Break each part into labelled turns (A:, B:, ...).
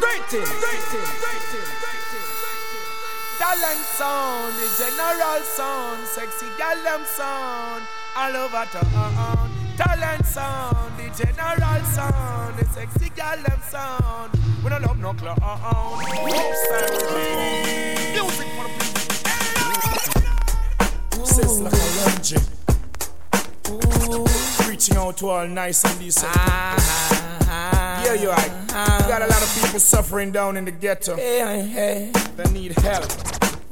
A: Greeting, greeting, greeting. Talent sound, the general sound, sexy gal them sound, all over town. Talent sound, the general sound, the sexy gal them sound. We don't love no clown. Music for the people.
B: Reaching out to all nice and decent. Ah. Yeah, you're right. Uh-huh. We got a lot of people suffering down in the ghetto.
A: Hey, hey,
B: They need help.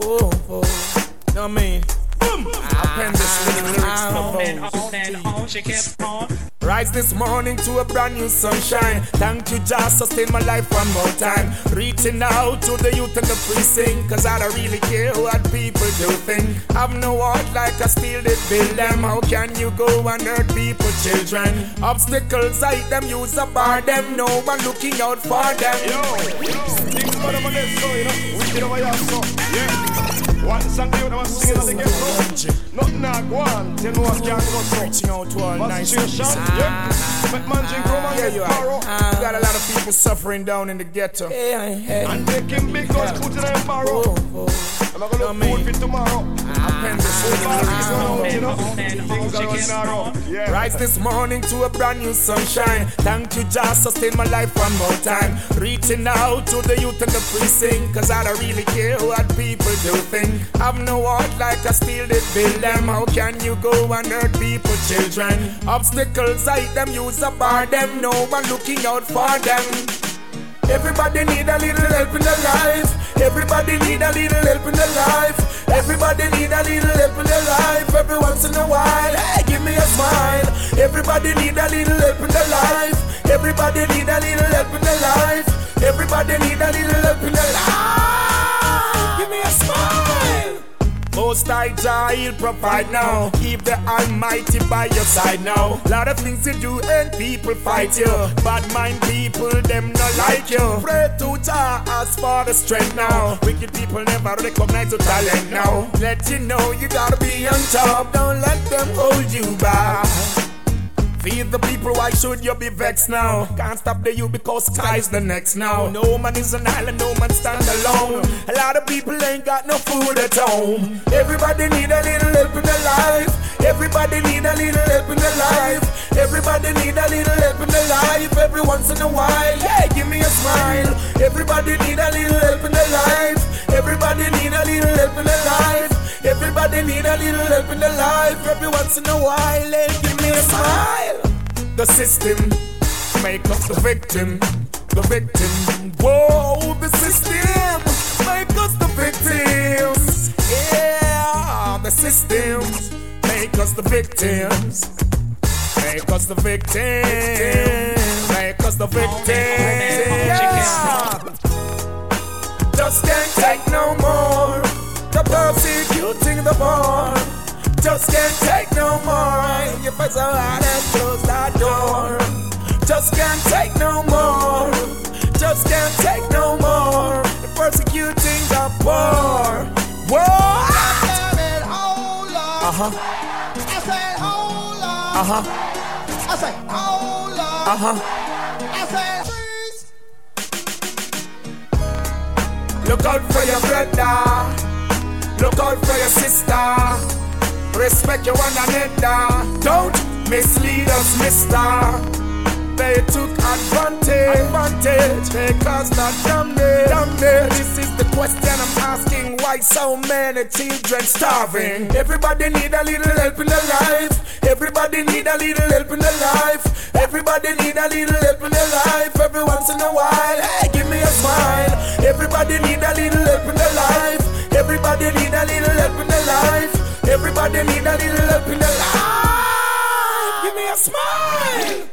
A: oh, oh.
B: Know what I mean? I pen this little lyrics
C: On and
B: for
C: on and on, she kept on.
B: Rise this morning to a brand new sunshine. Thank you, just sustain my life one more time. Reaching out to the youth in the precinct. Cause I don't really care what people do think. I've no heart like I still did build them. How can you go and hurt people, children? Obstacles, I them use a bar them. No one looking out for them.
D: Yo, things for them on this so, you know, wicked over here, so, yeah. One song you know, I'm singing on the get so. Nothing not go on, you know I can't go so.
B: Reaching out to all nice
D: the situation? Yeah. Make man drink rum and get
B: you
D: borrow.
B: are. Ah. Got a lot of people suffering down in the ghetto.
A: Hey, hey,
D: And taking big guns, put it in barrow.
A: oh, oh.
D: I'm gonna
B: Know what I
D: look
B: mean?
D: food for tomorrow. Ah.
B: I pen this little
C: On and
D: you know,
C: on and on,
D: Things
C: she
D: are
C: kept
D: narrow.
C: on.
D: Yeah.
B: Rise this morning to a brand new sunshine. Thank you, just sustain my life one more time. Reaching out to the youth in the precinct. Cause I don't really care what people do think. I've no heart like I still did build them. How can you go and hurt people, children? Obstacles, I them use a bar them. No one looking out for them. Everybody need a little help in their life. Everybody need a little help in their life. Everybody need a little help in their life. Every once in a while, hey, give me a smile. Everybody need a little High Jah, He'll provide now. Keep the Almighty by your side now. Lot of things you do and people fight you. Bad mind people, them not like you. Pray to Jah, ask for the strength now. Wicked people never recognize your talent now. Let you know you gotta be on top. Don't let them hold you back. Feed the people, why should you be vexed now? Can't stop the you because sky's the next now. No man is an island, no man stand alone. A lot of people ain't got no food at home. Everybody need a little help in their life. Everybody need a little help in their life. Everybody need a little help in their life. Every once in a while, yeah, give me a smile. Everybody need a little help in their life. Everybody need a little help in their life. Everybody need a little help in their life. Every once in a while, hey, give me a smile. The system make us the victim. The victim. Whoa, the system make us the victims. Yeah, the systems make us the victims. Make us the victims. Make us the victims. Yeah. Just can't take no more. Persecuting the poor. Just can't take no more. If it's so hard and close that door. Just can't take no more. Just can't take no more. The persecuting the poor. Whoa.
E: I said, oh Lord.
B: Uh huh.
E: I said, oh Lord.
B: Uh huh.
E: I said, oh Lord.
B: Uh huh.
E: I said, freeze.
B: Look out for your brother. Look out for your sister. Respect your one another. Don't mislead us, mister. They took advantage. Advantage. They caused damage. Damage. This is the question I'm asking. Why so many children starving? Everybody need a little help in their life. Everybody need a little help in their life. Everybody need a little help in their life. Every once in a while, hey, give me a smile. Everybody need a little help in their life. Everybody need a little help in their life. Everybody need a little help in their life. Give me a smile.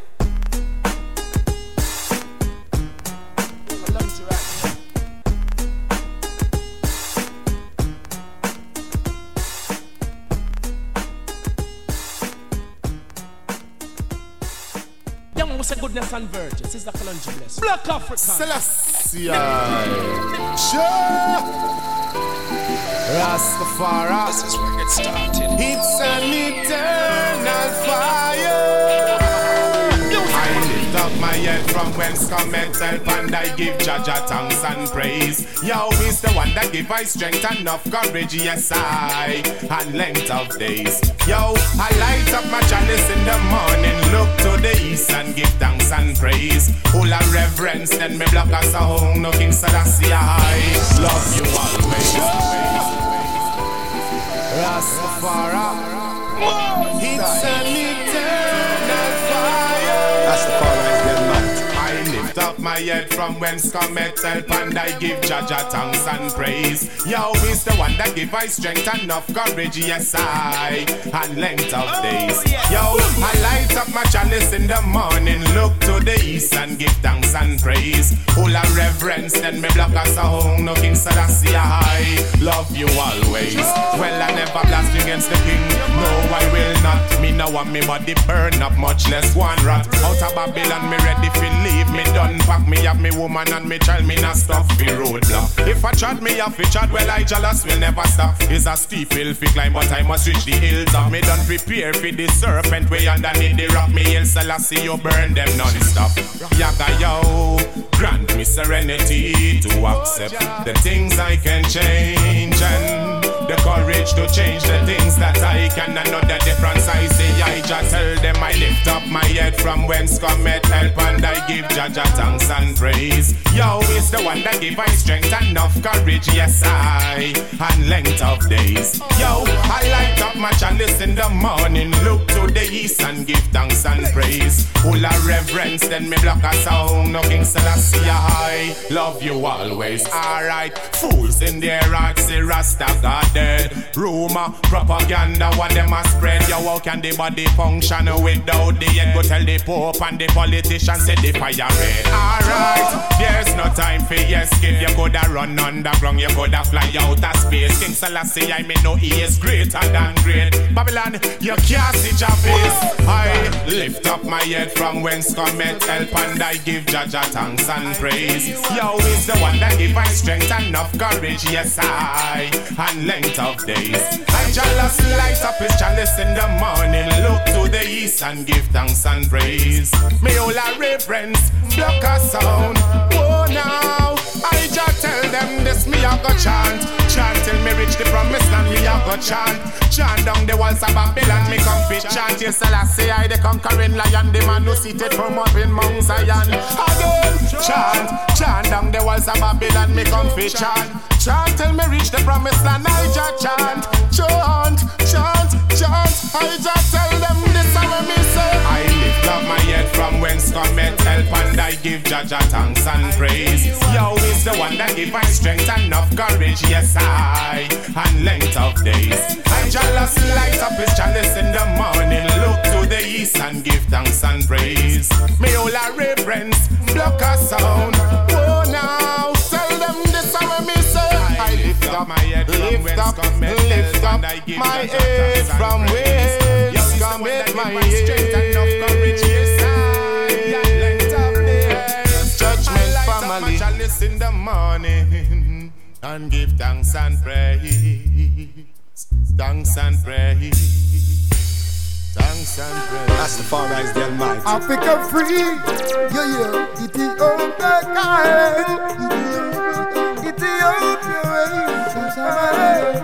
A: Young was a goodness and virgins. Is the Kalonji bless? Black African.
F: Celestia. Sure. Rastafari.
A: This is where it started.
F: It's an eternal fire.
G: Head from whence cometh help and I give Jah Jah thanks and praise. Yo, is the one that give I strength and enough courage, yes I, and length of days. Yo, I light up my chalice in the morning, look to the east and give thanks and praise. Of reverence, then me block a song, no King Selassie I love you always. Rastafari, it's an eternal fire.
H: Rastafari
G: up my head from whence cometh help and I give Jah Jah thanks and praise. Yo is the one that give I strength and enough courage, yes I, and length of oh, days. Yo, I light up my chalice in the morning, look to the east and give thanks and praise. Full of reverence, then me block a song, no King Selassie I see a high. love you always. Well, I never blast against the king, no I will not. Me now want me body burn up, much less one rat. Out of Babylon, me ready for leave, me done pack me have me woman and me child, me not stop fi roadblock. If I chat me have fi chat, well I jealous will never stop. It's a steep hill fi climb, but I must reach the hilltop. Me done prepare for the serpent way underneath the rock. Me hill Selassie, you burn them non-stop. Yaga yo, grant me serenity to accept the things I can change and the courage to change the things that I can the difference I see. I just tell them I lift up my head from whence cometh help and I give Jah Jah thanks and praise. Yo is the one that give I strength and enough courage, yes I, and length of days. Yo, I light up my chalice in the morning, look to the east and give thanks and praise. Full of reverence, then me block a sound, no King Selassie I love you always. Alright, fools in their hearts Rasta God dead. Rumor, propaganda, what them a spread. Yo, how can the body function without the head? Go tell the Pope and the politicians say the fire red. Alright, there's no time for yes. escape. You coulda run underground, you coulda fly out of space. King Selassie, I may know he is greater than great. Babylon, you can't see your face. I lift up my head from whence cometh help and I give Jah Jah thanks and praise. Yo is the one that give I strength and enough courage, yes I, and length of days. I jealous light up his chalice in the morning, look to the east and give thanks and praise. Me all a reverence, block a sound. Oh now, them this me a go chant, chant till me reach the promised land. Me a go chant, chant down the walls of Babylon. Me come fit chant. Yes, Selassie, I the conquering lion, the man who seated from up in Mount Zion. Again, chant, chant down the walls of Babylon. Me come fit chant, chant till me reach the promised land. I just chant, chant, chant, chant. I just tell from whence cometh help and I give Jah Jah thanks and praise. Yo is the one that give I strength and enough courage, yes I, and length of days. I jealous light up his chalice in the morning, look to the east and give thanks and praise. Me all a reverence, block a sound. Oh now, tell them this is what me say. I lift up my head, lift up, lift up my head from whence cometh my head. Family. In the morning and give thanks and praise. Thanks and praise. Thanks and praise.
H: Rastafari is the Almighty.
E: Africa free, yeah, yeah. Ethiopia, Kyle. Ethiopia, Somalia,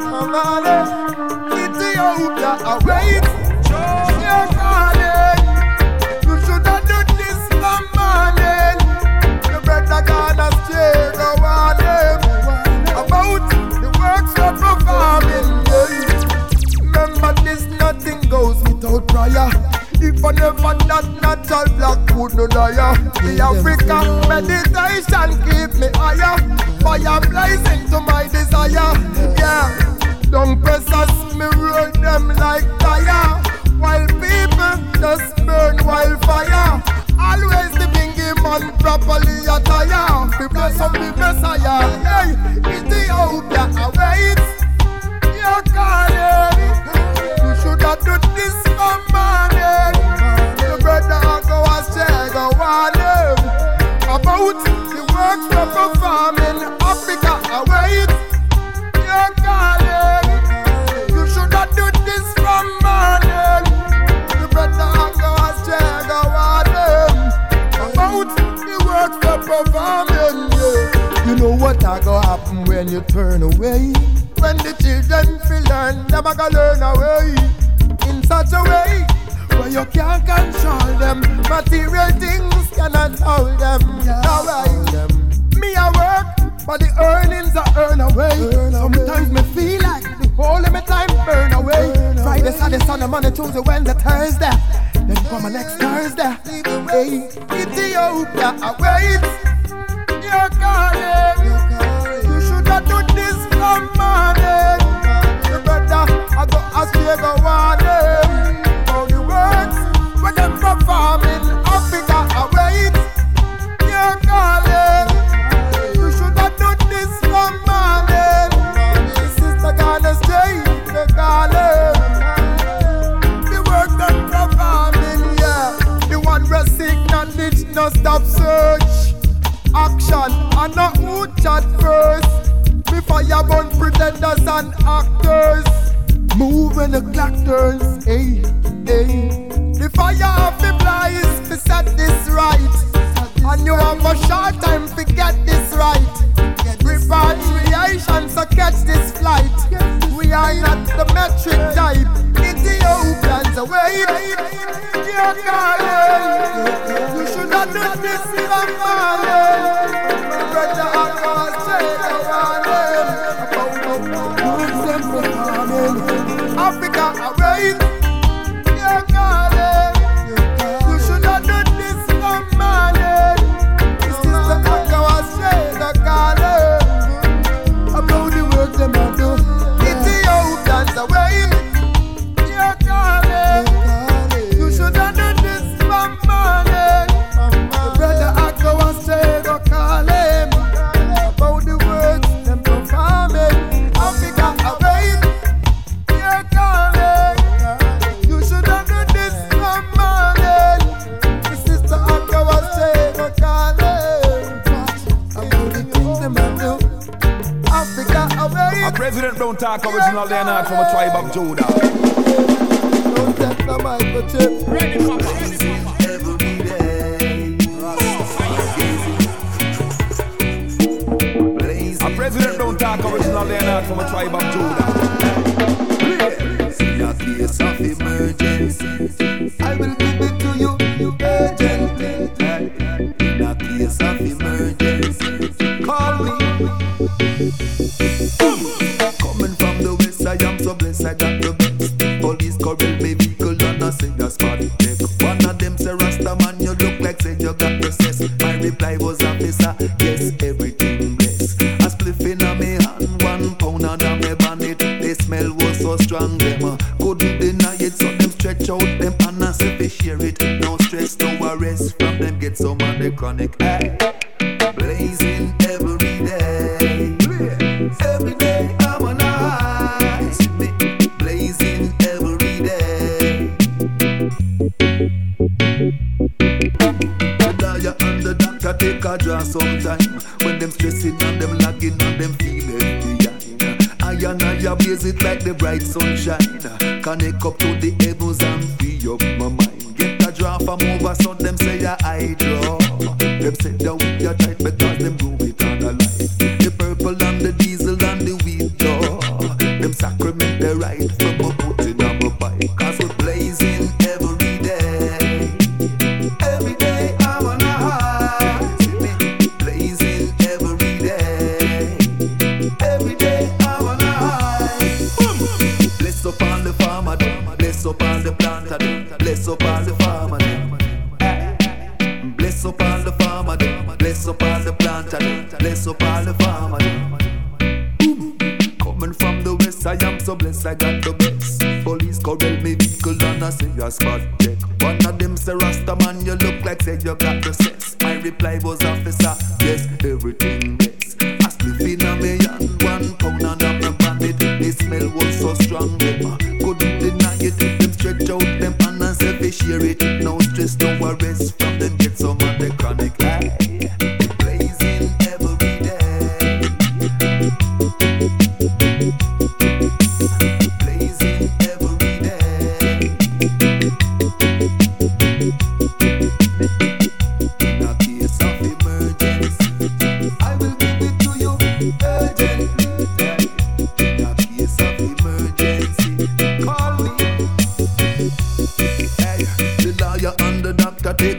E: Somalia. Ethiopia, await. Yeah, darling. Nothing goes without prayer. If I never that natural black would no die. The African meditation keep me higher. Fire blazing to my desire. Yeah, don't press us, me roll them like tire.
I: To catch this flight. We are not the metric type. Ethiopians away. You should not do this in a falling. Brother, I'm going to say, I'm Africa away. Leonard from a
H: tribe of Judah. share it. No stress, no worries. From
I: them get some of the chronic. Hey. Blazing every day. Every day I'm on high. Blazing every day. The dyer and the doctor take a draw sometime. When them stressing and them lagging and them feeling behind. I and I blaze it like the bright sunshine. Connect up to the heaven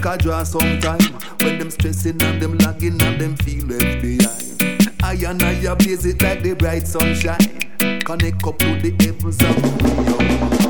I: make a draw sometime. When them stressing and them lagging and them feel left behind. I and I blaze it like the bright sunshine. Connect up to the heavens and beyond.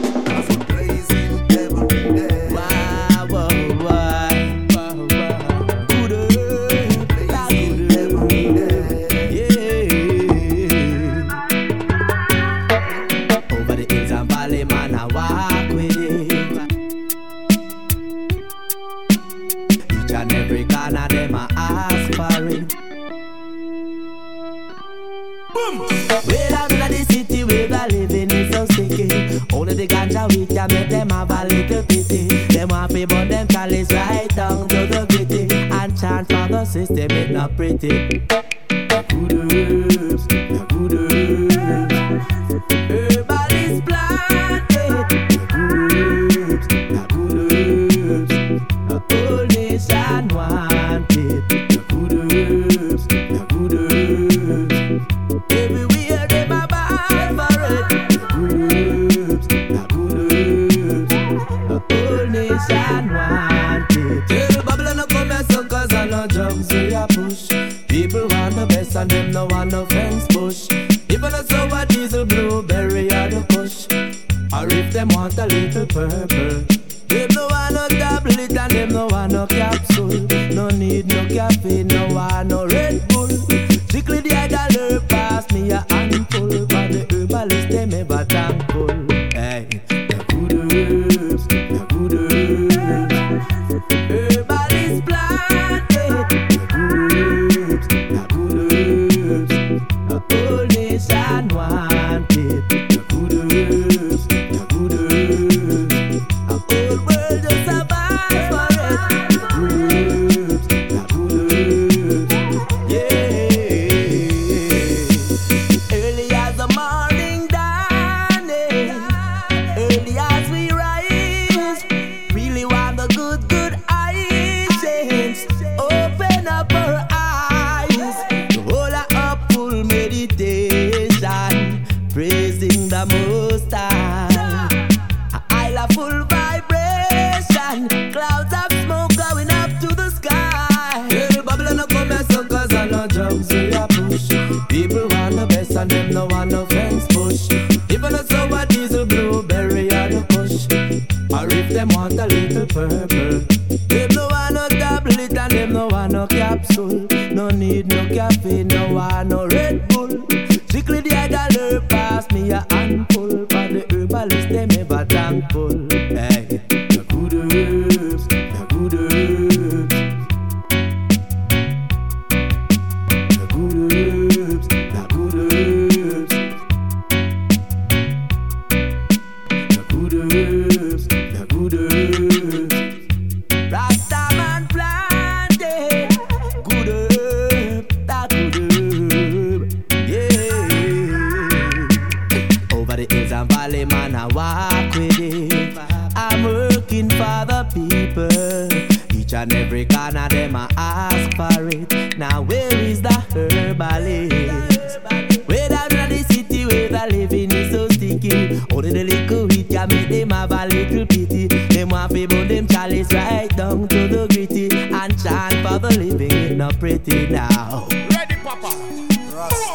I: I make them have a little pity. Them happy, but them chalice right down to the gritty. And chant for the system, it's not pretty. pity. Only the little weed can make them have a little pity. Them want to burn them chalice right down to the gritty and chant for the living. It not pretty now. Ready, Papa? Rasta.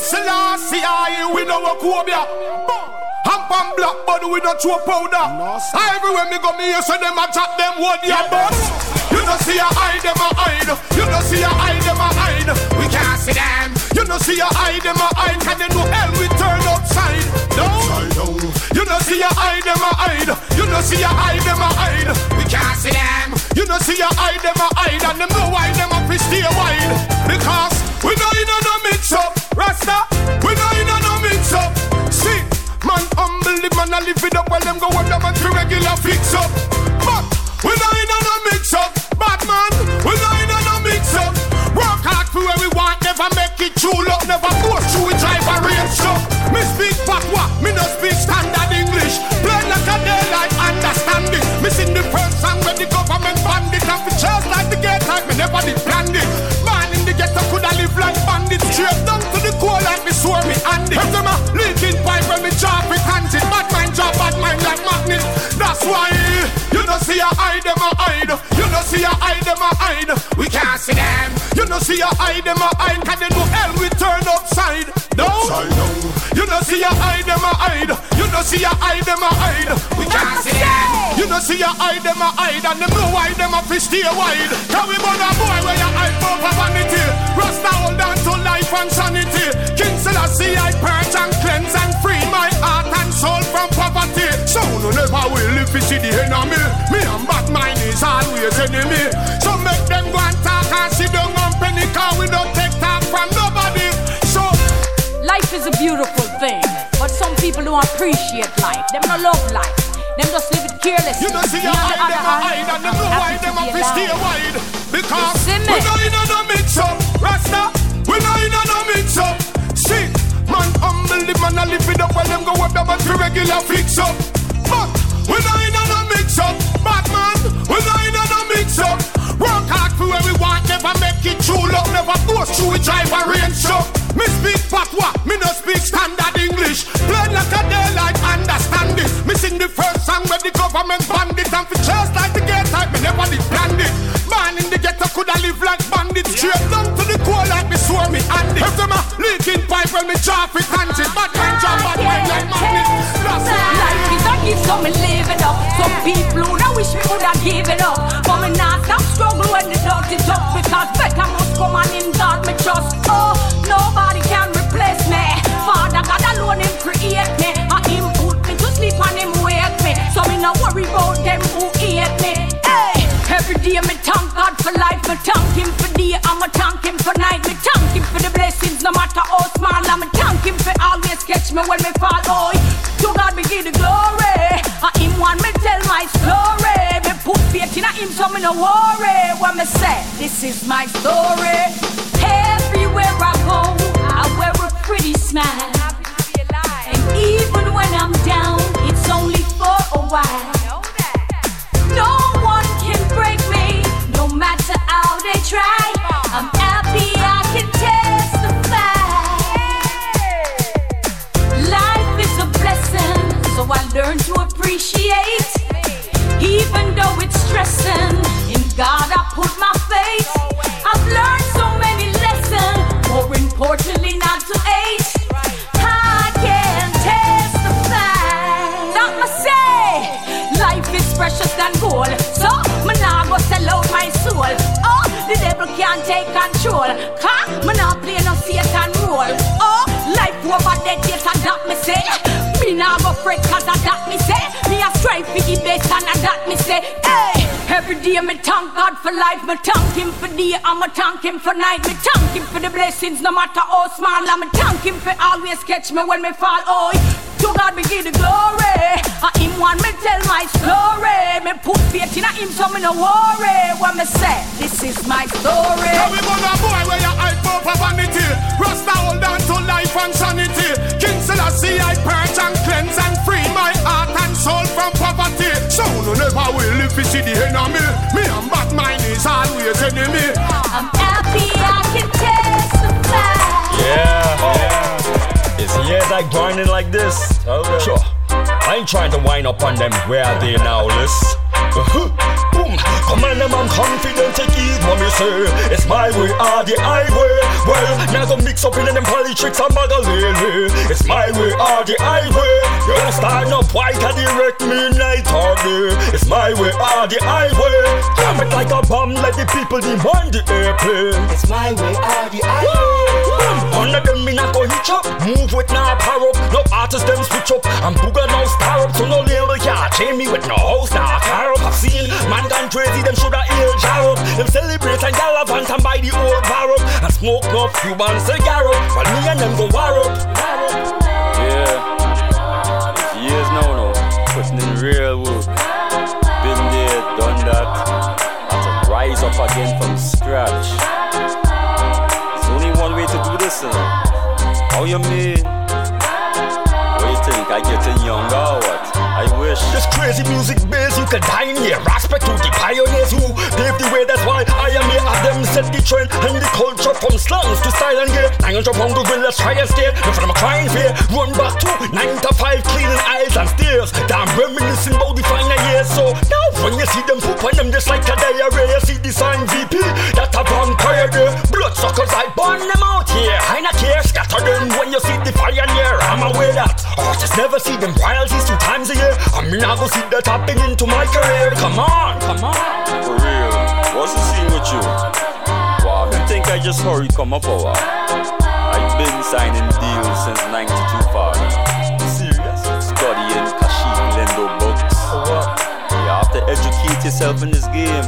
I: Selassie, I win over Kobia up and black, but we not throw powder. No. Ah, everywhere me go, me hear so them attack them what ya bus. You don't see your eye, them a hide. You don't see your eye, them a hide. We can't see them. You don't see your eye, them a hide. Can they know hell we turn upside down? You don't see your eye, them a hide. You don't see your eye, them a hide. We can't see them. You don't see your eye, them a hide. And them know why them a fish stay wide. Because we know you know no mix up, Rasta. We know you know no mix up. See man humble, the man a live it up while them go up them and three regular fix up. But we not in on a mix up, bad man. We not in on a mix up. Work hard for where we
D: want, never make it true love, never force through we drive a range up. Me speak patois, me no speak standard English. Play like a daylight, understanding. Me sing
J: the first song when the government banned it, and the chairs like the gate like me never did plan it. Man in the ghetto coulda live like bandits,
K: straight down to the core like me swear me and it.
D: See a hide them a hide. You know see a hide them a hide. We can't see them. You know see a hide them a hide. Cause they know hell we turn upside down. You know see a hide them a hide. You know see a hide them a hide. We can't see them. You know see a hide them a hide. And them know why them a fish stay wide. Cause we born a boy where you hide for vanity. Rasta hold on to life and sanity. King Selassie I purge is
L: a beautiful thing, but some people don't appreciate life. Them no love life. Them just live it carelessly.
D: You don't see your eye, them a hide, and them know why them a fi stay wide. Because we no in a no mix up, Rasta. We no in a no mix up. See, man humble the man a live it up while them go up them a regular fix up. But we no in a no mix up, Batman. We no in a no mix up. Work hard for where we want, never make it true love, never boast through we drive a range up. Me speak patois, me no speak standard English. Plain like a daylight, understand it. Me sing the first song where the government banned it, and for just like the gate type, me never did planned it. Man in the ghetto coulda live like bandits, straight down to the core like me swore me and it. If them a leaking pipe when me it and bad man job, bad man like magnet. That's
L: Life is a so me live it up. Some people who don't wish me woulda given up, but me not stop struggle when the dirty tough because better must come and in God me trust. Oh, nobody can replace me. Father God alone him create me, and him put me to sleep and him wake me. So me no worry about them who hate me. Hey, every day me thank God for life, me thank Him for day, I'ma thank Him for night, me thank Him for the blessings, no matter how small. I'ma thank Him for always catch me when me fall. Oh, Him, so me no worry. When me say this is my story. Everywhere I go, I wear a pretty smile. And even when I'm down, it's only for a while. No life. Me thank Him for day, I'ma thank Him for night. Me thank Him for the blessings, no matter how small. I'ma thank Him for always catch me when me fall. Oh, to God be give the glory. And Him want me tell my story. Me put faith in Him, so me no worry. When me say this is my story.
D: Now we born a boy where you hide for vanity. Rasta hold on to life and sanity. King Selassie I purge and cleanse and free my heart and soul from poverty. So no never will if you see the enemy. Me and Batman is always enemy.
L: I'm happy I can testify.
M: Yeah, yeah. It's years like grinding like this. Sure. I ain't trying to wind up on them where are they now list. Come on, I'm confident, take it what me say. It's my way or the highway. Well, now go mix up in them politics and bagalele. It's my way or the highway. You don't stand up, why can direct me night or day? It's my way or the highway. Jam it like a bomb, let the people demand the airplane. It's my way or the highway. One of them me not go hitch up, move with no power up. No artists them switch up, and booger now star up. So no label can't chain me with no house nah crazy, them shoulda jar up. Them celebrate and gallivant and buy the old bar up, and smoke no Cuban cigar up. While me and them go war up.
N: Yeah. Years now, now. Putting in real work. Been there, done that. Had to rise up again from scratch. There's only one way to do this, you know. How you mean? What you think? I getting younger or what? I wish.
M: This crazy music base, you can die in here. Respect to the pioneers who paved the way. That's why I am here. At them set the trend and the culture from slums to style and gear. 900 pound gorillas try and stare. No for them crying fear. Run back to 9 to 5 cleaning aisles and stairs. Damn reminiscing about the final years. So now when you see them poop on them just like a diarrhea. You see the sign VP, that a vampire there. Bloodsuckers, I burn them out here. I not care, scatter them when you see the fire near. I'm aware that artists never see them royalties two times a year. I'm not gonna see that tapping into my career. Come on, come on.
N: For real, what's the scene with you? Wow, you think I just hurry come up what? I've been signing deals since 92 father. Serious? Studying Kashif Lendo books. You have to educate yourself in this game.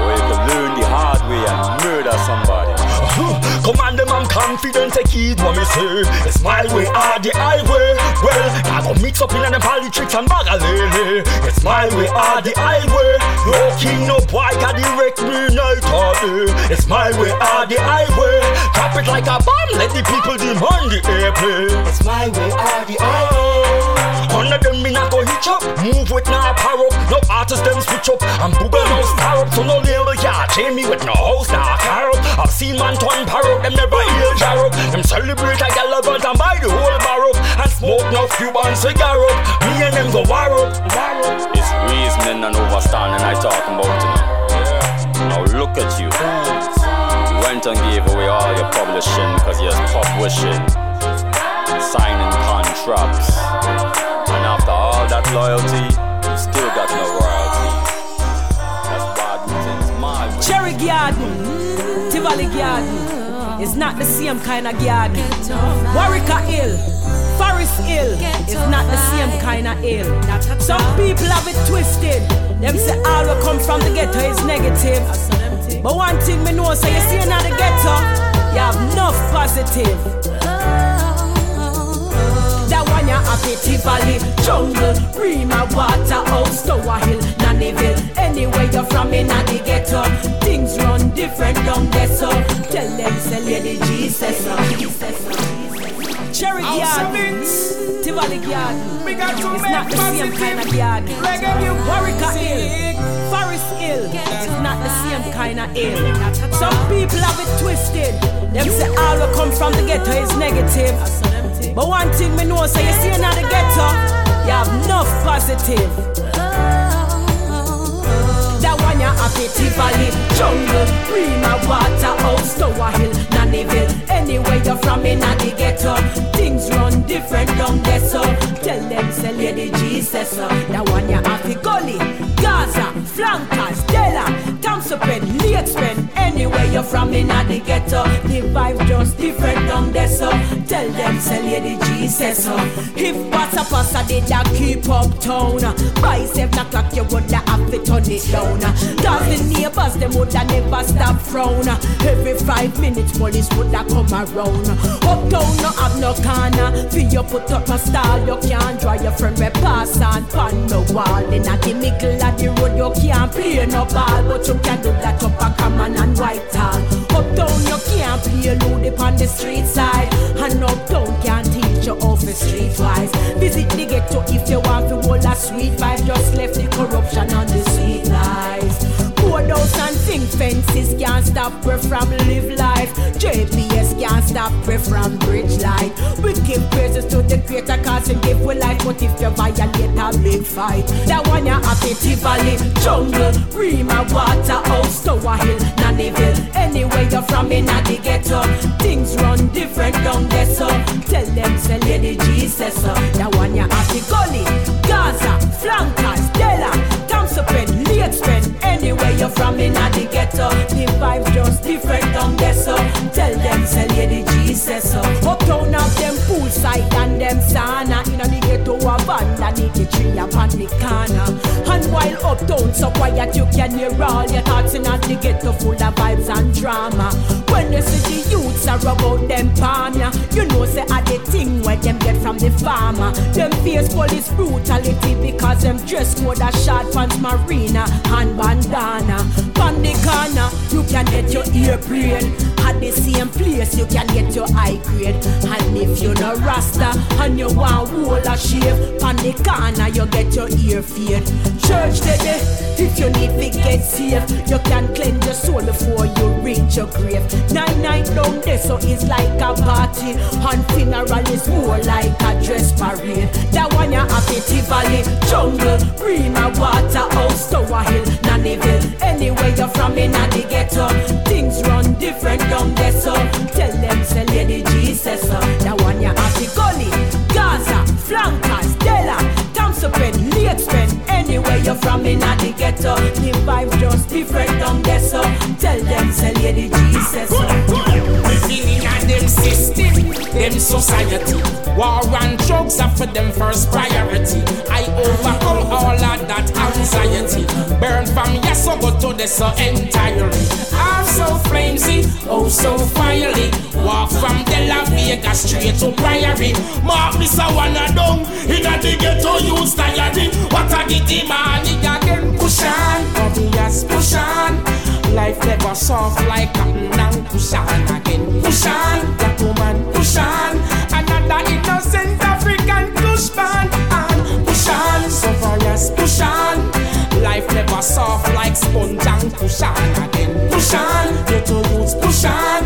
N: Or you can learn the hard way and murder somebody.
M: Come on, them I'm confident, take it what me say. It's my way or the highway. Well, I go mix up in them politics and bagalele. It's my way or the highway. No king, no boy, can direct me night or day. It's my way or the highway. Drop it like a bomb, let the people demand the airplay. It's my way or the highway. None of them me not go hitch up. Move with no power up. No artists them switch up. I'm no star up. So no label yeah chain me with no house nah car up. I've seen man turn power up. Them never heal jar up. Them celebrate like a lover and buy the whole bar up. And smoke no Cuban cigar up. Me and them go war up. War up.
N: It's reasoning and overstanding I talking about tonight. Now look at you. You went and gave away all your publishing because you're publishing, signing contracts. And after all that loyalty, you still got no royalty. That's bad things my.
O: Cherry garden, Tivoli garden is not the same kind of garden. Warwicker Hill, Forest Hill is not the same kind of hill. Some people have it twisted. Them say all what come from the ghetto is negative. But one thing me know, say you see in the ghetto, you have enough positive. You happy Tivoli, jungle, Rema, Waterhouse, Tower Hill, Nannyville. Anywhere you're from in the ghetto, things run different down there. So tell them, say Lady G says so. Cherry garden, Tivoli garden. It's not the same kind of garden. Warwicker Hill, Forest Hill. It's not the same kind of hill. Some people have it twisted. Them say all what come from the ghetto is negative. But one thing me know, so you see in the ghetto, you have enough positive. Oh. That one you happy Tivoli, jungle, Rema, Waterhouse, Tower Hill, Nannyville. Anywhere you're from in the ghetto, things run different down there. So tell them, say Lady says so. That one you happy Gully, Gaza, Flankers, Della, Thompson, Lakes Pen. Anywhere you're from in the ghetto, the vibe just different down there. So tell them, say Lady says so. If passa passa did that keep up town, by seven o'clock you would have to turn it down. Cause the neighbors them woulda never stop frown. Every five minutes police woulda come around. Uptown no have no corner. For you put up a stall, you can't draw your friend we pass and pan no wall. In the middle of the road you can't play no ball, but you can do that up a common and white tall. Uptown you can't play load upon the street side, and uptown can't teach you off the street wise. Visit the ghetto if you want to hold a sweet vibe. Just left the corruption on the sweet lies. Courthouse and think fences can't stop we from live life. JPS can't stop we from bridge light. We give praises to the creator cause him give we life. But if you violate a big fight, that one you happy Tivoli, jungle, Rema, Waterhouse, Tower Hill, Nannyville. Anywhere you're from in the ghetto, things run different down there. So tell them say Lady says so. That one you happy Gully, Gaza, Flankers, Della, Thompson, Lakes Pen. Anywhere you're from in the ghetto, the vibe just different down there. So tell them say Lady says so. Uptown of them poolside and them sauna. In the ghetto a underneath the tree upon the corner. And while uptown so quiet you can hear all your thoughts in the ghetto full of vibes and drama. When you see the youths are about them palm ya, you know say a the thing where them get from the farmer. Them face police brutality because them dress code a short pants marina and bandana. Pan the corner, you can get your ear brain. At the same place, you can get your high grade. And if you're no rasta and you want wool a shave. On the corner, you get your ear feared. Church today, if you need to get saved, you can cleanse your soul before you reach your grave. Nine night down there, so it's like a party. And funeral is more like a dress parade. That one you have it, valley, jungle, prima water, house, tower hill, nannyville. Anywhere you're from in the ghetto, things run different down there, so tell them, say, Lady Jesus, uh, that one you have to gully, Gaza, flank. The vibe just different down there, so tell them, say Lady G says.
B: Living in them system, them society. War and drugs are for them first priority. I overcome all of that anxiety. Burn from yes, so go to the so entirely. I'm so flamesy, oh so fiery. Walk from De La Vega straight to Priory. Mark me so one a down in a the ghetto use diary. What a giddy man, he again push on, obvious push on. Life never soft like cotton and push on again. Push on, black woman, push on. Another innocent African push on and push on. So far as push on. Never soft like sponge and push on again. Push on, you two youths push on.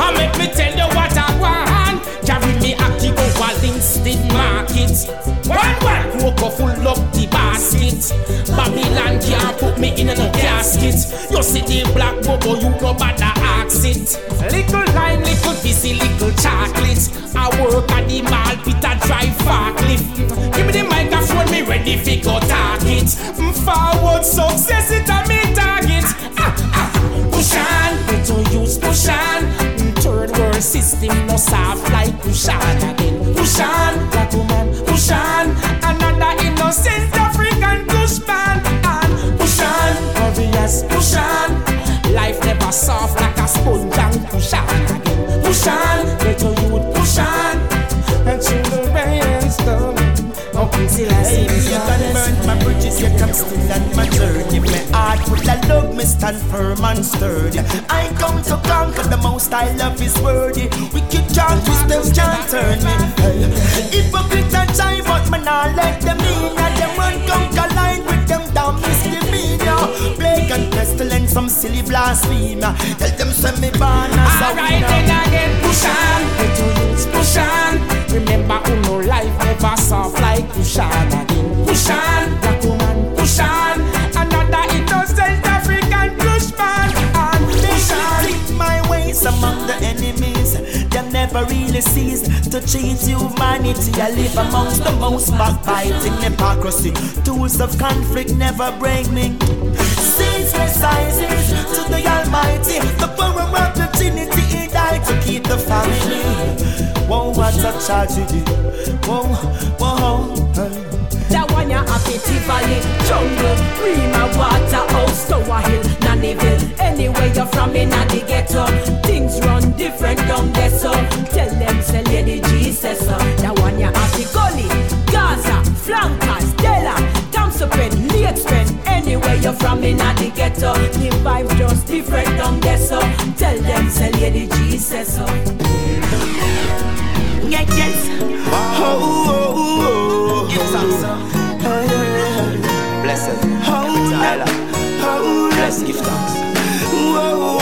B: And make me tell you what I want. Carry me active over Linstead market. One one broke full the basket. Babylon can't put me in a no casket. You see the black bubble, you no bother ask it. Little line, little busy, little chocolate. I work at the mall, a drive forklift. Give me the microphone, me ready fi go target. Mm, Forward success, it a me target. Ah, ah. Push on, better use push on. Mm, Third world system no soft like push on again. Push on, black woman, push on. Another
P: stand firm and sturdy. I come to conquer the most I love is worthy. Wicked can't twist them, can't turn me. Hypocrite and jive, but me not let them in. And them run come collide with them damn misdemeanor. Plague and pestilence, some silly blasphemer. Tell them send me born as a
B: Alright
P: winner.
B: then again, push on, better youths push on. Remember, who no life never soft like push on again. Push on,
P: among the enemies. They never really cease to cheat humanity. I live amongst the most backbiting hypocrisy. Tools of conflict never break me. Ceaseless sizes to the Almighty. The power of Trinity, He died to keep the family. Whoa, what a tragedy. Whoa, whoa, hey.
O: That one ya happy Tivoli, jungle, Rema, Waterhouse, Tower Hill, Nannyville. Anywhere you're from in the ghetto, things run different down there. So tell them, say Lady G says so. That one ya happy Gully, Gaza, Flankers, Della, Thompson, Lakes Pen. Anywhere you're from in the ghetto, the vibe just different down there. So tell them, say Lady G says so. Uh.
P: Yeah, yes. Oh, oh, oh, oh.
Q: Blessed.
P: Oh,
Q: Tyler.
P: oh,
Q: Bless, give thanks.
P: Whoa,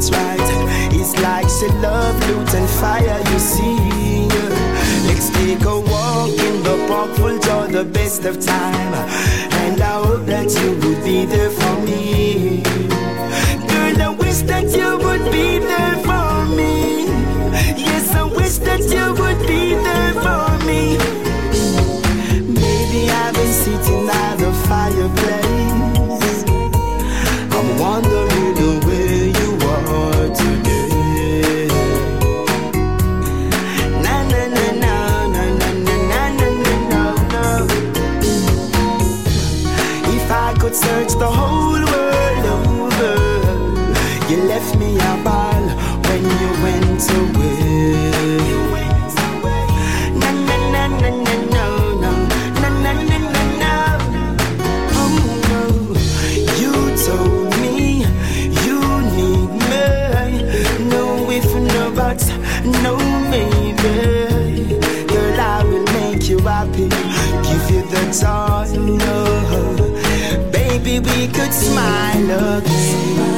P: to it right. It's like she love, loot, and fire, you see. Let's take a walk in the park, full joy, the best of time. Could
E: smile again.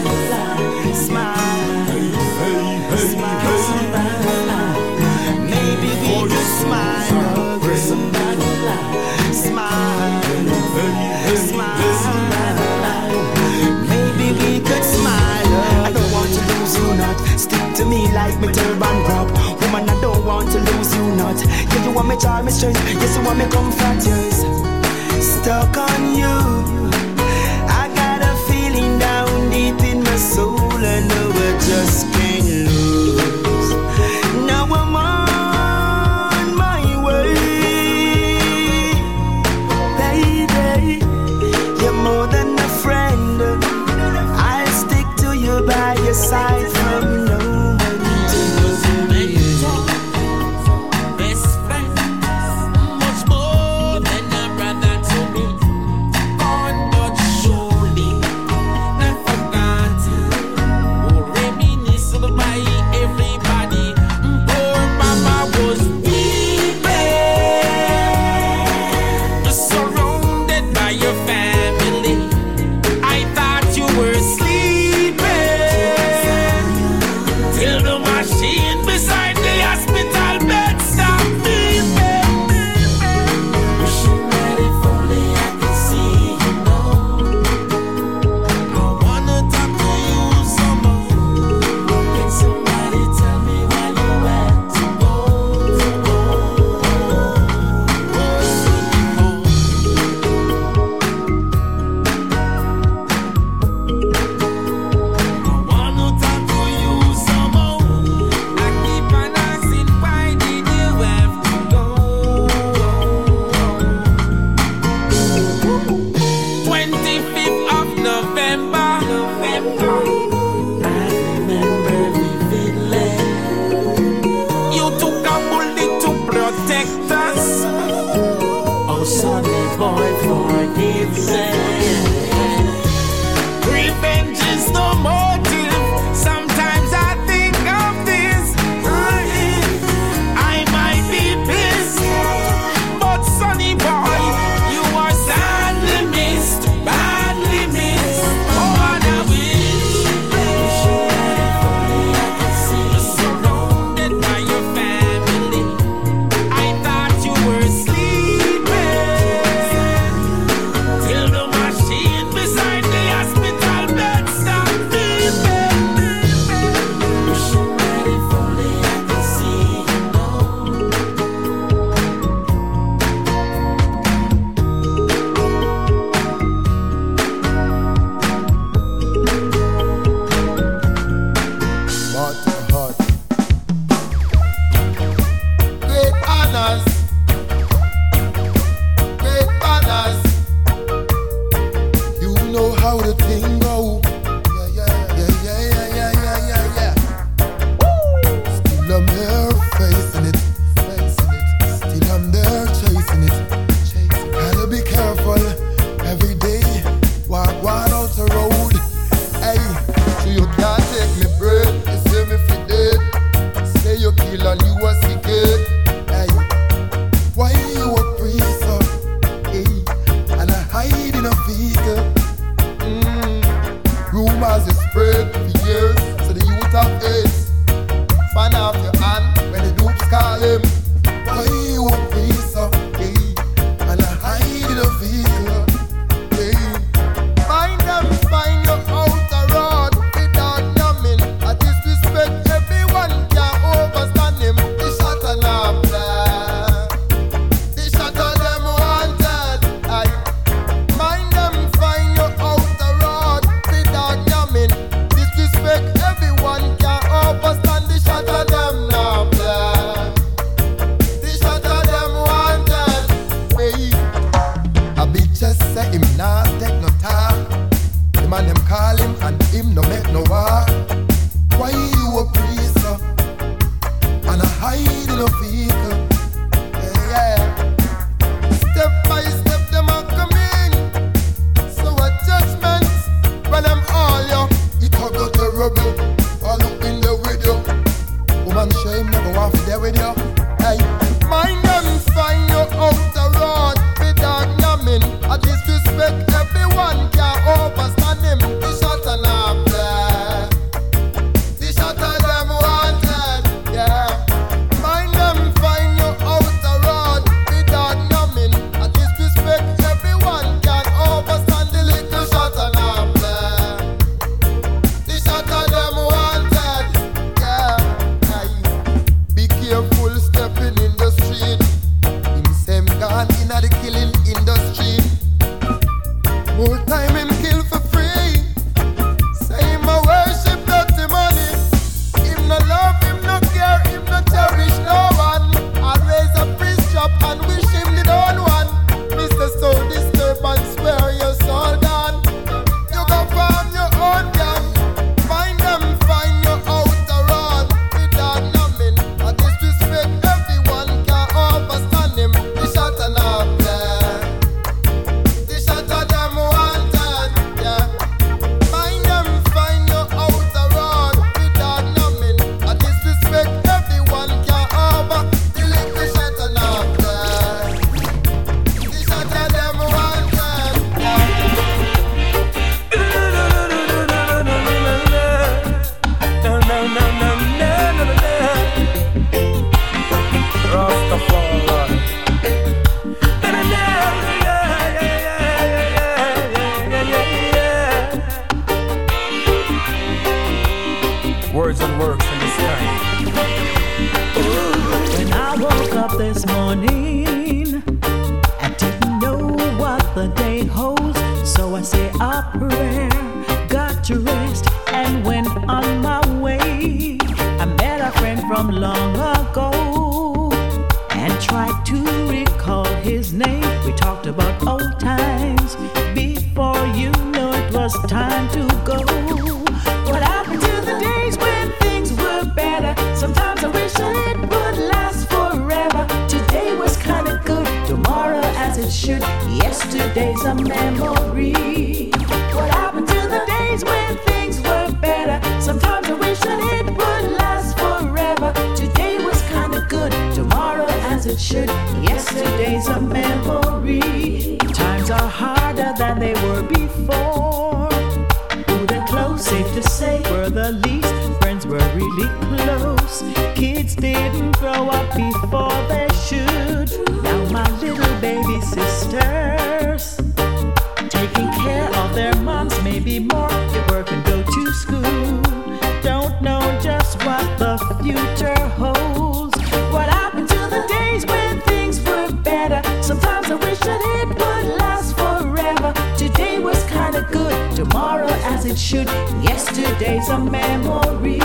O: As it should. Yesterday's a memory.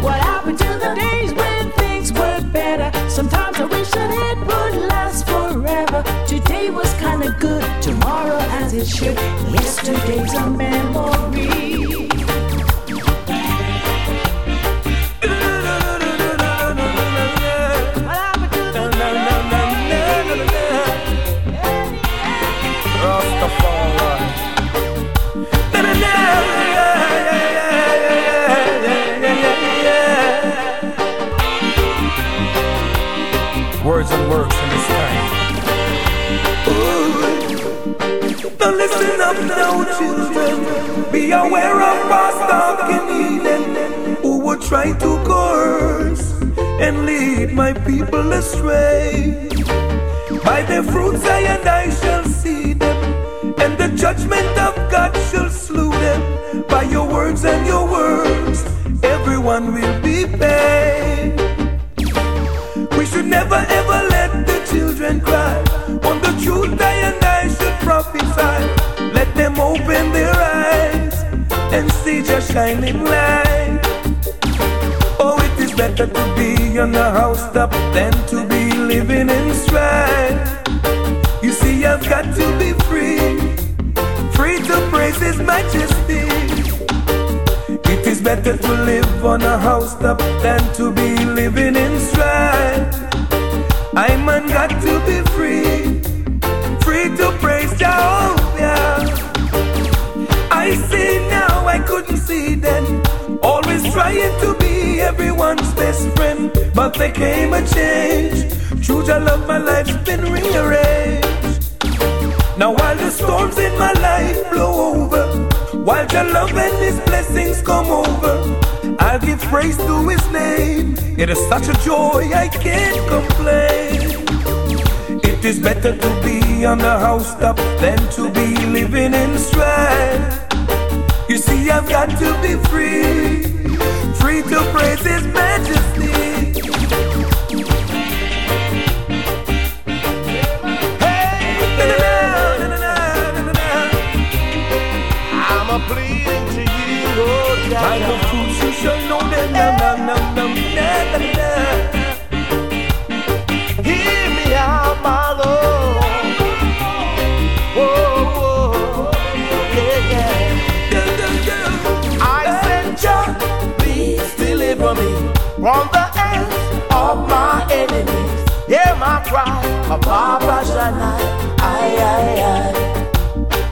O: What happened to the days when things were better? Sometimes I wish that it would last forever. Today was kinda good, tomorrow as it should. Yesterday's a memory.
R: Aware of Pastor Eden, who would try to coerce and lead my people astray. By their fruits I and I shall see them, and the judgment of God shall slew them. By your words and your words, everyone will be paid. We should never ever let the children cry. On the truth I and I should prophesy. Let them open and see your shining light. Oh, it is better to be on the housetop than to be living in strife. You see, I've got to be free, free to praise His majesty. It is better to live on a housetop than to be living in strife. I man got to be free, free to praise Jehovah. I see now, couldn't see then. Always trying to be everyone's best friend, but there came a change. True, your love, my life's been rearranged. Now while the storms in my life blow over, while your love and His blessings come over, I'll give praise to His name. It is such a joy I can't complain. It is better to be on the housetop than to be living in strife. You see, I've got to be free, free to praise His majesty.
S: I'm a pleading to you, oh God.
R: By the fruits you shall know them.
S: From the hands of my enemies. Hear my cry, my Papa Shana. Ay, ay, ay.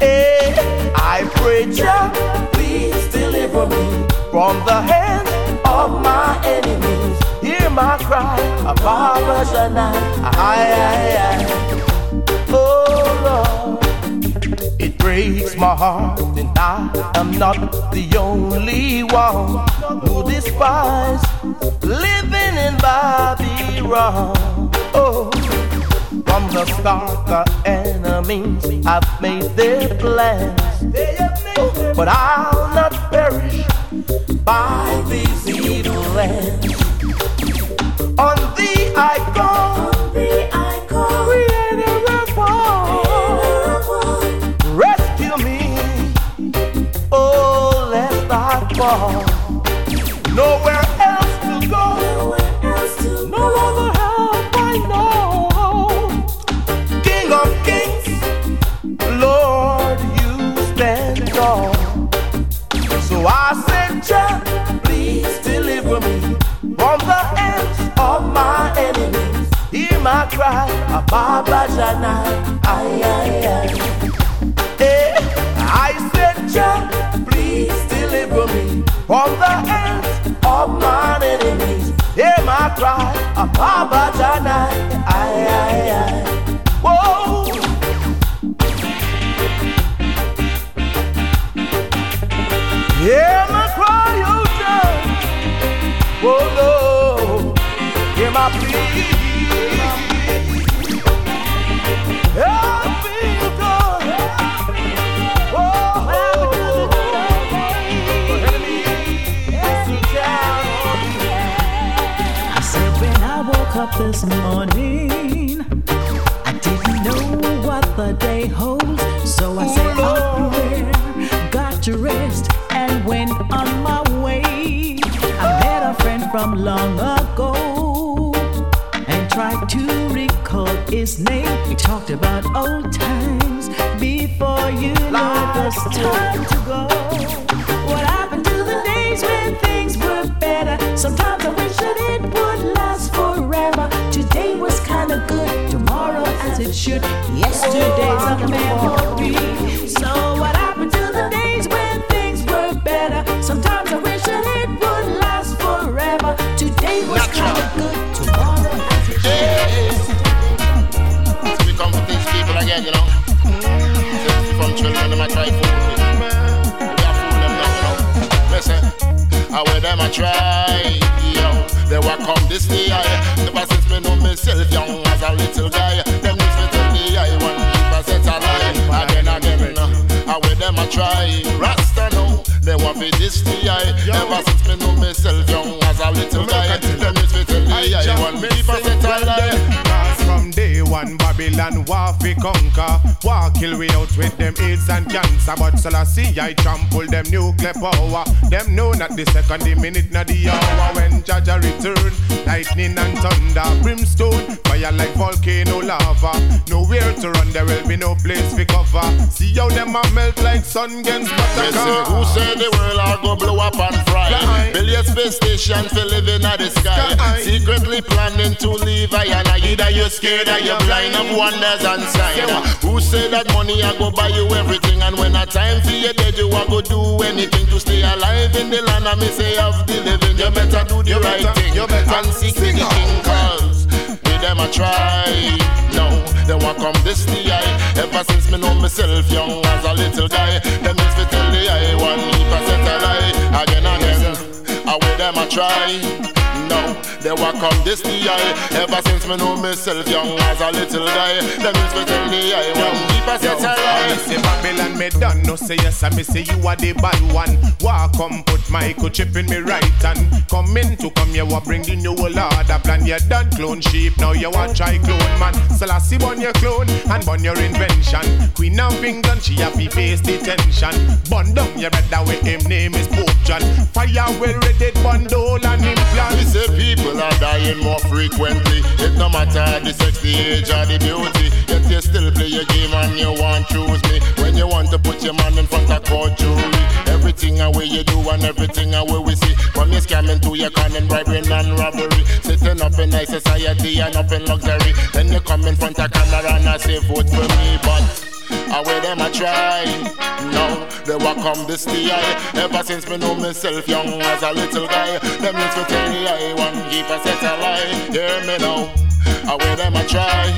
S: Eh, I pray, Jah, please deliver me from the hands of my enemies. Hear my cry, my Papa Shana. Ay, ay, ay. Oh, Lord. It breaks my heart, and I am not the only one who despise living in Babylon. Oh, from the start, the enemies have made their plans, but I'll not perish by these evil lands.
H: A Baba Jana, ay, ay, ay. Hey, I said, Jah, please deliver me from the hands of my enemies. Hear my cry, a Baba Jana, ay, ay, ay.
T: This morning, I didn't know what the day holds. So I said oh, a prayer, got to rest, and went on my way. I met a friend from long ago and tried to recall his name. We talked about old times before you know it was time to go. What happened to the days when things were better? Sometimes as it should. Yesterday's a memory. So what happened to the days when things were better? Sometimes I wish that it would last forever. Today was kinda good, tomorrow as it should.
U: So we come to teach people again, you know. From children, try fool me. We a fool them now, you know. Listen, how where them a try, yo. They will come this day, Ever since me know myself young as a little guy, them used to tell me I want keep a set a lie. Again, again, how where them a try, Rasta know. They want be this day, Ever since me know myself young as a little guy, them used to tell me I want keep a set a.
G: Cause from day one, Babylon war fi conquer. War kill we out with them AIDS and cancer. But Selassie, I trample them nuclear power. Them know not the second, the minute, not the hour. When Jah Jah return, lightning and thunder, brimstone, fire like volcano lava. Nowhere to run, there will be no place for cover. See how them a melt like sun against
U: They say,
G: butter.
U: who said the world are go blow up and fry? Your space station for living at the sky. Secretly planning to leave I and I. Either you're scared or you're blind of wonders and signs. Who say that money I go buy you everything? And when a time for you dead, you are go do anything to stay alive in the land. I may say of the living. You better do the right thing You better and seek the king cause. With them I try. No, they want come this the eye. Ever since me know myself young as a little guy, them used to tell the eye one heap a set a lie. Again again, I with them I try. No, they walk come this the eye. Ever since me know myself young as a little guy, them used to tell the eye heap a set a
G: I say Babylon me done, no say yes, I me say you are the bad one. Walk come put microchip in me right hand. Come in to come here, what bring the new order plan. You done clone sheep, now you want try clone man. Selassie burn your clone and burn your invention. Queen of England, she happy face detention. Bun down your brother with him name is Pope John. Fire well ready, bundle and implant.
U: We say people are dying more frequently. It no matter the sex, the age, or the beauty. Yet you still play your game and you want choose me. When you want to put your man in front of court jury. Everything away you do and everything away we see. From your scamming to your conning, bribery and robbery. Sitting up in high society and up in luxury. Then you come in front of camera and I say vote for me, but. I wear them I try. No, they will come this the eye. Ever since me know myself young as a little guy, them used to tell me I one keep a set a lie. Hear me now. I wear them I try.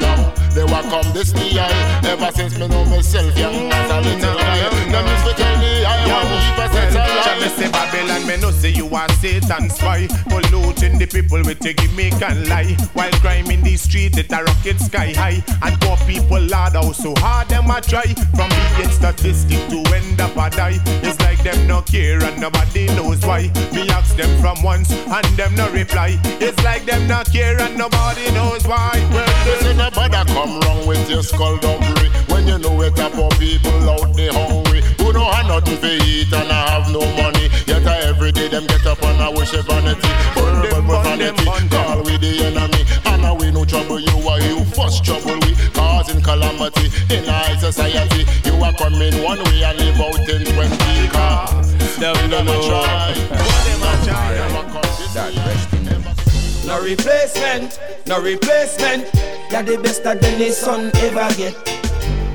U: No, they will come this the eye. Ever since me know myself young as a little guy, them used to tell me I one keep a set a
G: Jah me say Babylon, me no say you are Satan spy. Polluting the people with your gimmick and lie. While crime in the street, it a rocket sky high. And poor people lad out so hard them a try. From being statistic to end up a die. It's like them no care and nobody knows why. Me ask them from once and them no reply. It's like them no care and nobody knows why. Well,
U: They say nobody come wrong with your skullduggery When you know it up people out there hungry Who don't have nothing to eat and I have no money. Yet I every day them get up and I worship vanity. Horrible profanity Call we the enemy. And I we no trouble you are you first trouble we. Causing calamity in high society You are coming one way and live out in twenty. Cars Them them a try. Them a try. Them a come this way.
B: no replacement, no replacement. You're the best that Dennis son ever get.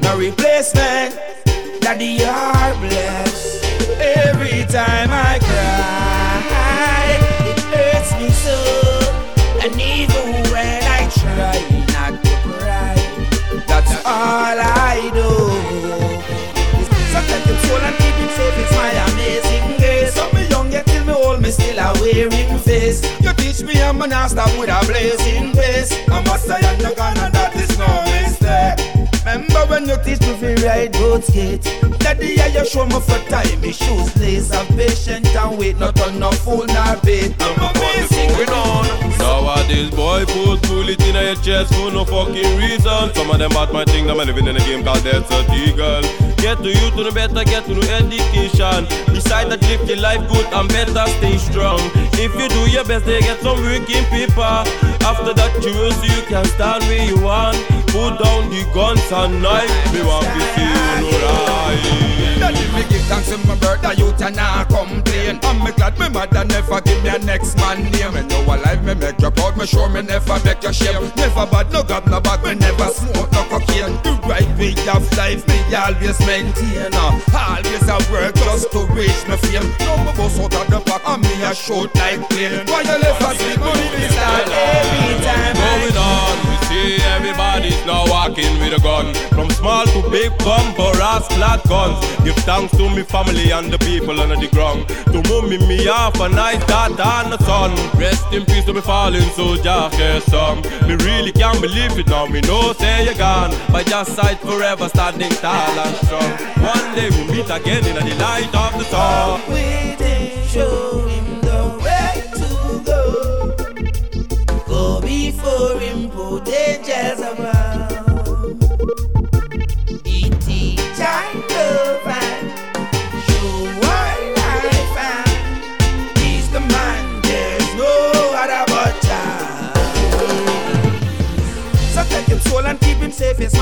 B: No replacement, daddy you're blessed. Every time I cry, it hurts me so. And even when I try not to cry, that's all I do. So take it soul and keep it safe, it's my amazing grace. So me young yet till me old, me still a wearing face. You teach me I'm gonna stop with a blazing face. I must say I'm not gonna, that is no mistake. Remember when you teach me to ride road skate Daddy, yeah, you show me for time Me shoes lace, have patient and wait Not on no fool nor bait I'm amazing
V: going on Nowadays, boy, put bullet in your chest for no fucking reason. Some of them bad my thing, them living in a game called City Girl. Get to you to the better, get to the education. Beside that, live your life good and better stay strong. If you do your best, they get some working paper. After that, you will see you can stand where you want. Put down the guns and knife. Me want to see you no right.
B: Daddy, me give thanks to my brother, you and I complain. I'm me glad my mother never give me a next man name. Me know alive, me make you proud, me sure me never make you shame. Never bad, no grab no back, me never smoke no cocaine. The right way of life, me always maintain. Uh, always a work just to reach me fame. No me bust out of the back, and me a shoot like plane. Why you left us big money, me start every time.
V: Going on, we everybody's now walking with a gun. From small to big bumper, ass flat guns. Give thanks to me family and the people under the ground. To mummy me off a nice daughter and a son. Rest in peace to me fallen soldier, care some. Me really can't believe it now, me know say you're gone. By your side forever standing tall and strong. One day we'll meet again in the light of the sun.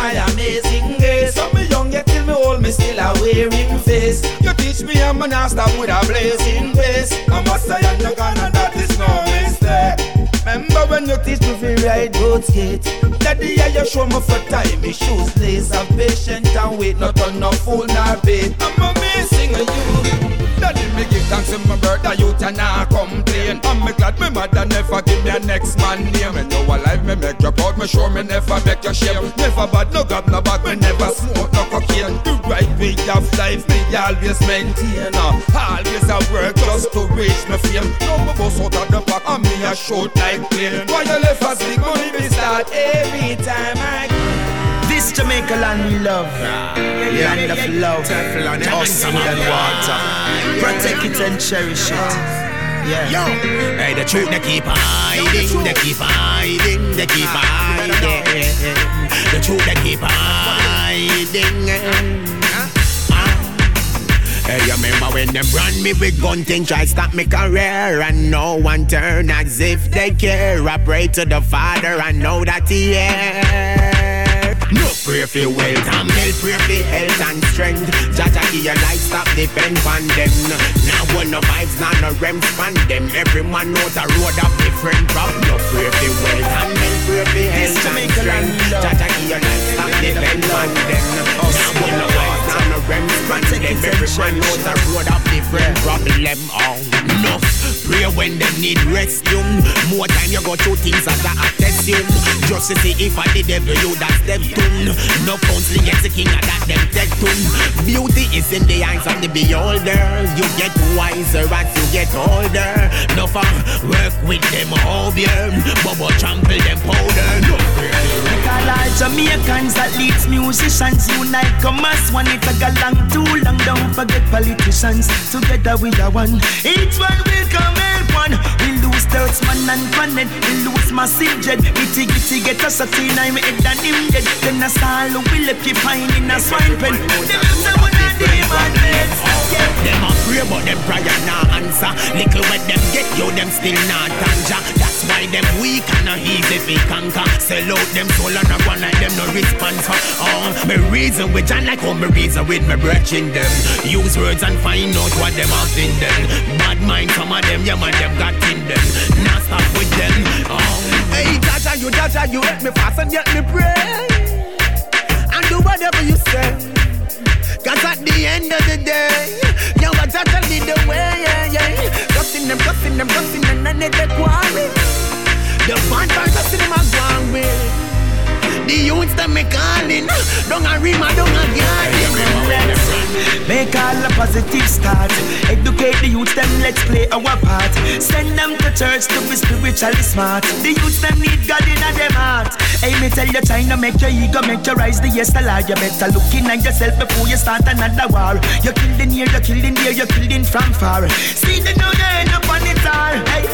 B: My amazing grace. So me young yet till me old, me still a wearing face. You teach me I'm gonna stop with a blazing face. I must say I'm not gonna, that is no mistake. Remember when you teach me to ride road skate Daddy, yeah, you show me for time Me shoes lace, have patient and wait Not on no fool nor bait I'm amazing of you Daddy, me give thanks to my brother youth and I complain. I'm me glad my mother never give me a next man name. Me know a life me make you proud Me sure me never make you shame. Never bad, no grab, no back Me never smoke, no cocaine. The right way of life me always maintain. Uh, Always a work just to reach me fame. No me bust out of the back And me a shoot like plane Why you left us big money me start every time I
P: This Jamaica land we love. Land of love. Just food and water. Protect it and cherish it. Yeah.
W: Yo, hey, the truth they keep hiding, they keep hiding, they keep hiding. The truth they keep hiding. Ah. Hey, you remember when them run me with gun thing, try stop me career, and no one turn as if they care. I pray to the Father, I know that He hear. No pray for wealth and health, pray for health and strength. Jah Jah give your life, stop depend on them. Now one no vibes, now no rem span them. Every man know the road of different rock. No pray for wealth and health, pray for health and strength. Jah Jah give your life, stop depend on them. Now one no vibes, now no rem span them. Every man know the road of different problem. Oh, enough. When them need rescue. More time you go through things as I attest you. Just to see if I did devil you that's them tune. No counseling gets the king of that them dead tune. Beauty is in the eyes of the beholder. You get wiser as you get older. No fun work with them hobbier. Bubble trample them powder. No
P: Make all Jamaicans that leads musicians unite come as one. It take a long too long. Don't forget politicians. Together we are one. Each one will come help We lose thirds man and planet. We lose massive jet. Itty gitty get us a teen. I'm head and him dead. Then a style will let you find in a swine pen. Them say one of them.
W: Yeah, them a pray but them prayer nah answer. Little when them get you, them still not tanja. That's why them weak and not easy fi conquer. Sell out them soul and a run like them no response. Oh, me reason with John like how me reason with me brethren them. Use words and find out what them have in them. Bad mind some of them, yeah man them got in them. Now stop with them. Oh, hey Jah Jah, you Jah Jah, you help me fast and yet me pray. And do whatever you say. Cause at the end of the day, you a Jah Jah lead the way, yeah, yeah. Cussing them, cussing them, cussing them, and they quarry. The fun part cussing them a gone with. The youths that me calling, don't a Rema, don't a garden.
P: Make all a positive start. Educate the youth, them let's play our part. Send them to church to be spiritually smart. The youth them need God in them heart. Hey, me tell you, China make your ego, make your rise the yes, lie. You better look in at yourself before you start another war. You killed in here, you killed in here, you killed in from far. See the you end up on it. Hey,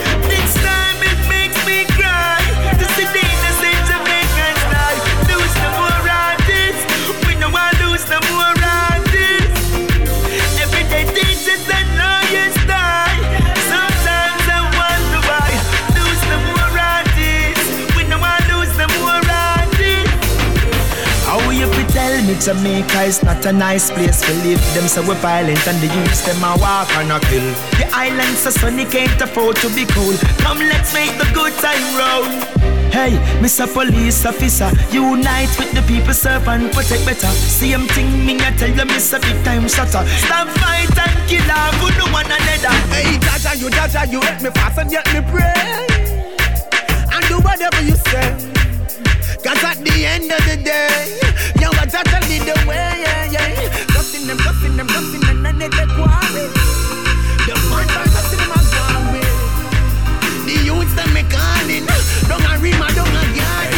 P: Jamaica is not a nice place to live? Them say we violent and the youths them a walk and a kill. The islands so sunny can't afford to be cool. Come let's make the good time roll. Hey, Mr. Police Officer, unite with the people, serve and protect better. Same thing me I tell you, Mr. Big Time Shutter. Stop fight and kill off who no one another.
W: Hey, Jah Jah, you Jah Jah, you help me fast and yet me pray. And do whatever you say. Cause at the end of the day, Totally the way, yeah, yeah. Them, cuffing them, cuffing them, and they take quarry. The man by cuffing them as one way. The youths them me calling. Don't a Rema, don't a.